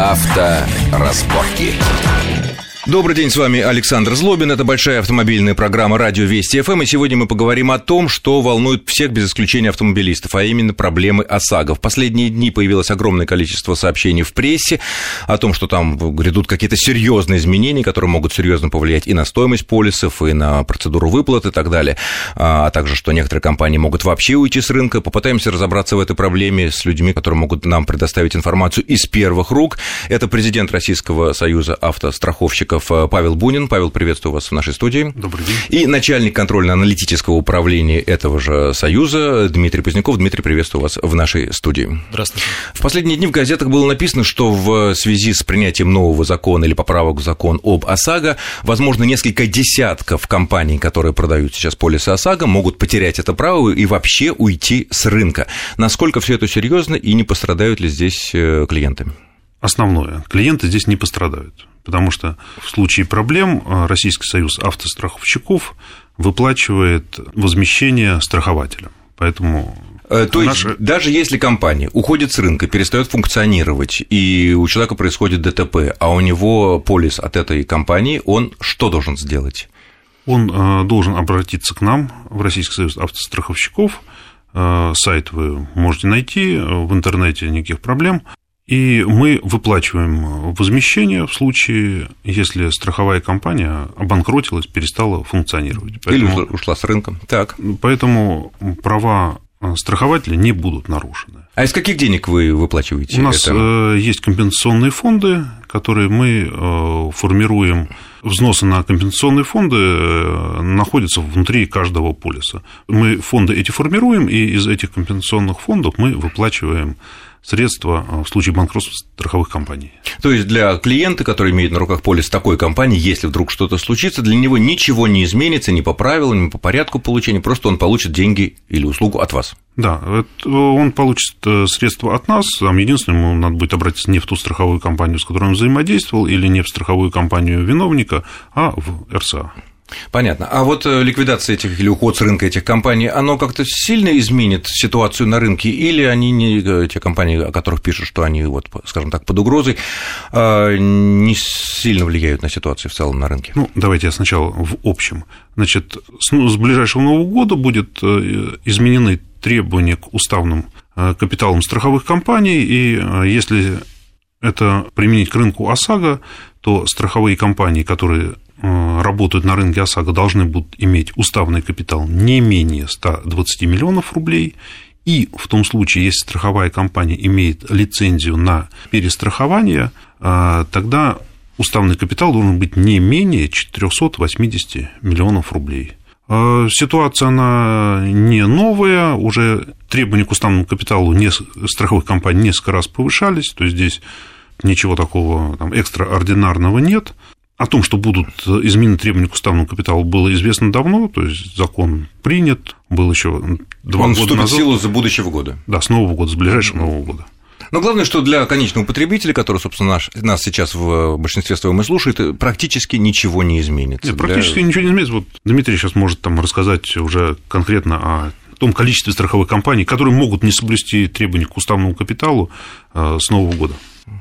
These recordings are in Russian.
Авторазборки. Добрый день, с вами Александр Злобин. Это большая автомобильная программа «Радио Вести ФМ». И сегодня мы поговорим о том, что волнует всех без исключения автомобилистов, а именно проблемы ОСАГО. В последние дни появилось огромное количество сообщений в прессе о том, что там грядут какие-то серьезные изменения, которые могут серьезно повлиять и на стоимость полисов, и на процедуру выплат и так далее. А также, что некоторые компании могут вообще уйти с рынка. Попытаемся разобраться в этой проблеме с людьми, которые могут нам предоставить информацию из первых рук. Это президент Российского союза автостраховщиков Новиков э, Павел Бунин. Павел, приветствую вас в нашей студии. Добрый день. И начальник контрольно-аналитического управления этого же союза Дмитрий Поздняков. Дмитрий, приветствую вас в нашей студии. Здравствуйте. В последние дни в газетах было написано, что в связи с принятием нового закона или поправок в закон об ОСАГО, возможно, несколько десятков компаний, которые продают сейчас полисы ОСАГО, могут потерять это право и вообще уйти с рынка. Насколько все это серьезно и не пострадают ли здесь э, клиенты? Основное. Клиенты здесь не пострадают потому что в случае проблем э, Российский союз автостраховщиков выплачивает возмещение страхователям. Поэтому э, то есть, Наша... даже если компания уходит с рынка, перестает функционировать, и у человека происходит ДТП, а у него полис от этой компании, он что должен сделать? Он э, должен обратиться к нам в Российский союз автостраховщиков. Сайт вы можете найти в интернете, никаких проблем. И мы выплачиваем возмещение в случае, если страховая компания обанкротилась, перестала функционировать. Поэтому, Или ушла с рынка. Так. Поэтому права страхователя не будут нарушены. А из каких денег вы выплачиваете? У нас это? Э, есть компенсационные фонды, которые мы э, формируем. Взносы на компенсационные фонды э, находятся внутри каждого полиса. Мы фонды эти формируем, и из этих компенсационных фондов мы выплачиваем средства э, в случае банкротства страховых компаний. То есть для клиента, который имеет на руках полис такой компании, если вдруг что-то случится, для него ничего не изменится ни по правилам, ни по порядку получения, просто он получит деньги или услугу от вас. Да, он получит э, средства от нас, там единственное, ему надо будет обратиться не в ту страховую компанию, с которой он взаимодействовал, или не в страховую компанию виновника, а в РСА. Понятно. А вот э, ликвидация этих или уход с рынка этих компаний, оно как-то сильно изменит ситуацию на рынке, или они не э, те компании, о которых пишут, что они вот, скажем так, под угрозой, а, не сильно влияют на ситуацию в целом на рынке? Ну, давайте я сначала в общем. Значит, с, ну, ближайшего Нового года будет э, изменены требования к уставным капиталам страховых компаний, и если это применить к рынку ОСАГО, то страховые компании, которые работают на рынке ОСАГО, должны будут иметь уставный капитал не менее 120 миллионов рублей, и в том случае, если страховая компания имеет лицензию на перестрахование, э, тогда уставный капитал должен быть не менее 480 миллионов рублей. Э, ситуация, она не новая, уже требования к уставному капиталу не, страховых компаний несколько раз повышались, то есть здесь ничего такого там, экстраординарного нет. О том, что будут изменены требования к уставному капиталу, было известно давно, то есть закон принят, был еще два Он года вступит назад. в силу за будущего года. Да, с Нового года, с ближайшего Нового года. Но главное, что для конечного потребителя, который, собственно, наш, нас сейчас в большинстве своем и слушает, практически ничего не изменится. Нет, практически для... ничего не изменится. Вот Дмитрий сейчас может там рассказать уже конкретно о том количестве страховых компаний, которые могут не соблюсти требования к уставному капиталу э, с Нового года.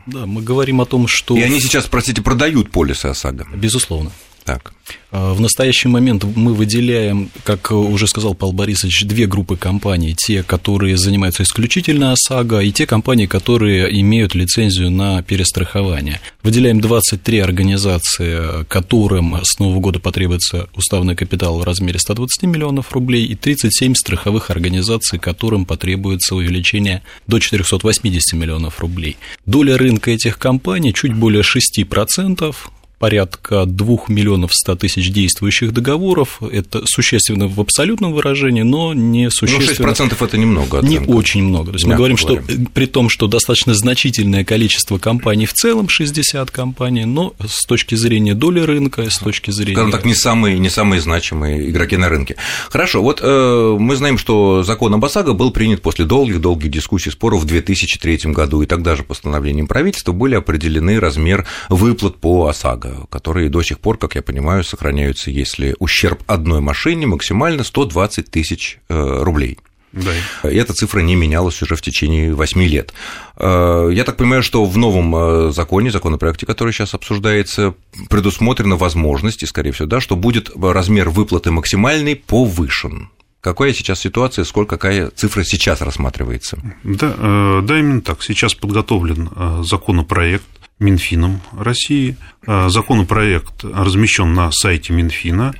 Да, мы говорим о том, что... И они сейчас, простите, продают полисы ОСАГО. Безусловно. Так. А, в настоящий момент мы выделяем, как уже сказал Павел Борисович, две группы компаний. Те, которые занимаются исключительно ОСАГО, и те компании, которые имеют лицензию на перестрахование. Выделяем 23 организации, которым с Нового года потребуется уставный капитал в размере 120 миллионов рублей, и 37 страховых организаций, которым потребуется увеличение до 480 миллионов рублей. Доля рынка этих компаний чуть более 6%, порядка 2 миллионов 100 тысяч действующих договоров. Это существенно в абсолютном выражении, но не ну, существенно. Ну, 6% это немного. Оценка. Не очень много. То есть мы говорим, говорим, что при том, что достаточно значительное количество компаний в целом, 60 компаний, но с точки зрения доли рынка, с точки зрения... Скажем так, не самые, не самые значимые игроки на рынке. Хорошо, вот э, мы знаем, что закон об ОСАГО был принят после долгих-долгих дискуссий, споров в 2003 году, и тогда же постановлением правительства были определены размер выплат по ОСАГО которые до сих пор, как я понимаю, сохраняются, если ущерб одной машине максимально 120 тысяч э, рублей. Да. И эта цифра не менялась уже в течение 8 лет. Э, я так понимаю, что в новом э, законе, законопроекте, который сейчас обсуждается, предусмотрена возможность, и, скорее всего, да, что будет размер выплаты максимальный повышен. Какая сейчас ситуация, сколько какая цифра сейчас рассматривается? Да, да, именно так. Сейчас подготовлен законопроект Минфином России. Законопроект размещен на сайте Минфина,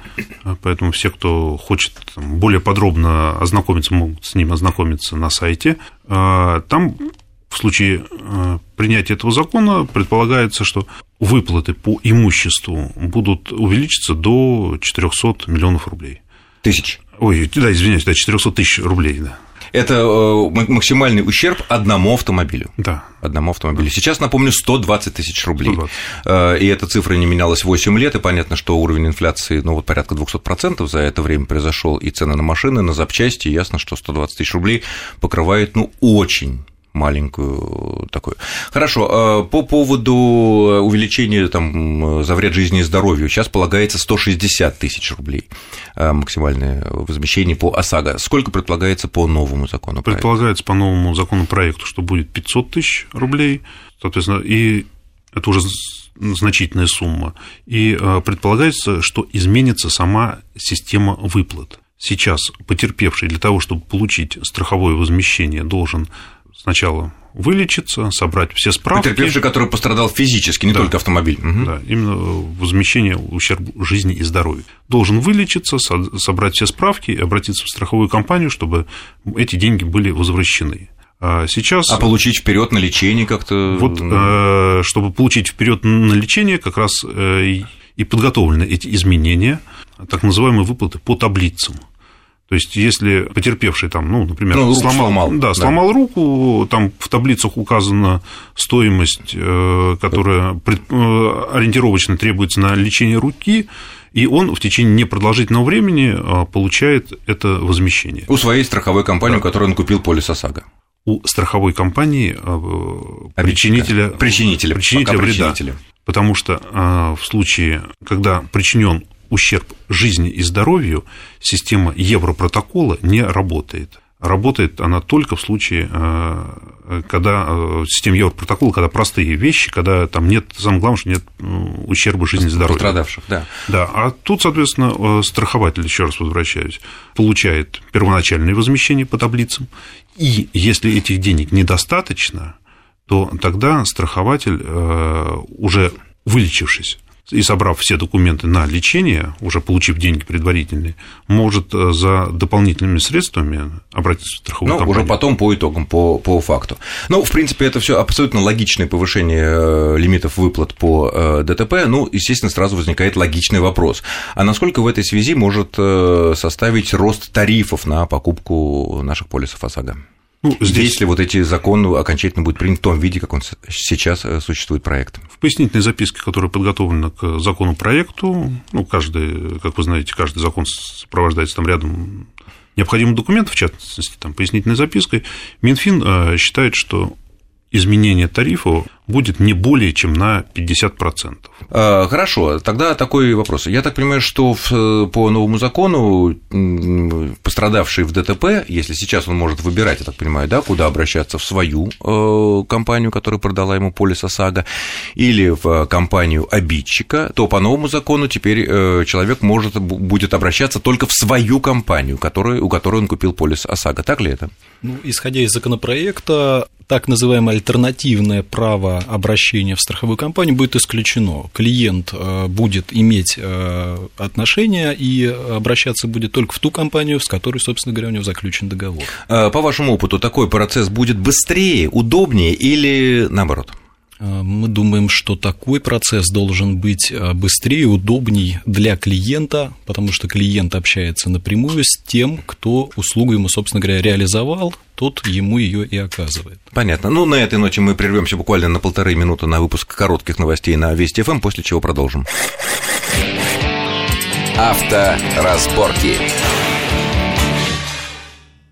поэтому все, кто хочет более подробно ознакомиться, могут с ним ознакомиться на сайте. Там в случае принятия этого закона предполагается, что выплаты по имуществу будут увеличиться до 400 миллионов рублей. Тысяч. Ой, да, извиняюсь, да, 400 тысяч рублей, да. Это э, максимальный ущерб одному автомобилю. Да. Одному автомобилю. Сейчас, напомню, 120 тысяч рублей. 120. Э, и эта цифра не менялась 8 лет, и понятно, что уровень инфляции, ну, вот порядка 200% за это время произошел, и цены на машины, на запчасти, ясно, что 120 тысяч рублей покрывает, ну, очень маленькую такую. Хорошо, а по поводу увеличения там, за вред жизни и здоровью, сейчас полагается 160 тысяч рублей а, максимальное возмещение по ОСАГО. Сколько предполагается по новому закону? Предполагается по новому законопроекту, что будет 500 тысяч рублей, соответственно, и это уже значительная сумма. И предполагается, что изменится сама система выплат. Сейчас потерпевший для того, чтобы получить страховое возмещение, должен сначала вылечиться, собрать все справки. Потерпевший, который пострадал физически, не да. только автомобиль. Угу. Да, именно возмещение ущерба жизни и здоровью. Должен вылечиться, собрать все справки и обратиться в страховую компанию, чтобы эти деньги были возвращены. А сейчас... А получить вперед на лечение как-то? Вот, э, чтобы получить вперед на лечение, как раз э, и подготовлены эти изменения, так называемые выплаты по таблицам. То есть, если потерпевший там, ну, например, ну, сломал, сломал, да, сломал да. руку, там в таблицах указана стоимость, э, которая э, ориентировочно требуется на лечение руки, и он в течение непродолжительного времени э, получает это возмещение. У своей страховой компании, да. у которой он купил полис ОСАГО. У страховой компании причинителя, причинителя, причинителя вреда. Причинителя. Потому что в случае, когда причинен ущерб жизни и здоровью, система Европротокола не работает. Работает она только в случае, э, когда э, система Европротокола, когда простые вещи, когда там нет, самое главное, что нет ущерба жизни и здоровью. Пострадавших, да. Да, а тут, соответственно, э, страхователь, еще раз возвращаюсь, получает первоначальное возмещение по таблицам, и если этих денег недостаточно, то тогда страхователь, уже вылечившись, и собрав все документы на лечение, уже получив деньги предварительные, может э, за дополнительными средствами обратиться в страховую ну, компанию. уже потом по итогам, по, по факту. Ну, в принципе, это все абсолютно логичное повышение э, лимитов выплат по э, ДТП. Ну, естественно, сразу возникает логичный вопрос. А насколько в этой связи может составить рост тарифов на покупку наших полисов ОСАГО? Ну, здесь... Если вот эти законы окончательно будут приняты в том виде, как он сейчас э, существует проект. В пояснительной записке, которая подготовлена к законопроекту, ну, каждый, как вы знаете, каждый закон сопровождается там рядом необходимых документов, в частности, там, пояснительной запиской, Минфин э, считает, что изменение тарифа будет не более чем на 50%. А, хорошо, тогда такой вопрос. Я так понимаю, что по новому закону пострадавший в ДТП, если сейчас он может выбирать, я так понимаю, да, куда обращаться, в свою э, компанию, которая продала ему полис ОСАГО, или в компанию обидчика, то по новому закону теперь э, человек может, будет обращаться только в свою компанию, которую, у которой он купил полис ОСАГО. Так ли это? Ну, исходя из законопроекта, так называемое альтернативное право обращения в страховую компанию будет исключено. Клиент э, будет иметь э, отношения и обращаться будет только в ту компанию, с которой, собственно говоря, у него заключен договор. Э, по вашему опыту, такой процесс будет быстрее, удобнее или наоборот? Э, мы думаем, что такой процесс должен быть э, быстрее, удобней для клиента, потому что клиент общается напрямую с тем, кто услугу ему, собственно говоря, реализовал, тот ему ее и оказывает. Понятно. Ну, на этой ноте мы прервемся буквально на полторы минуты на выпуск коротких новостей на Вести ФМ, после чего продолжим. Авторазборки.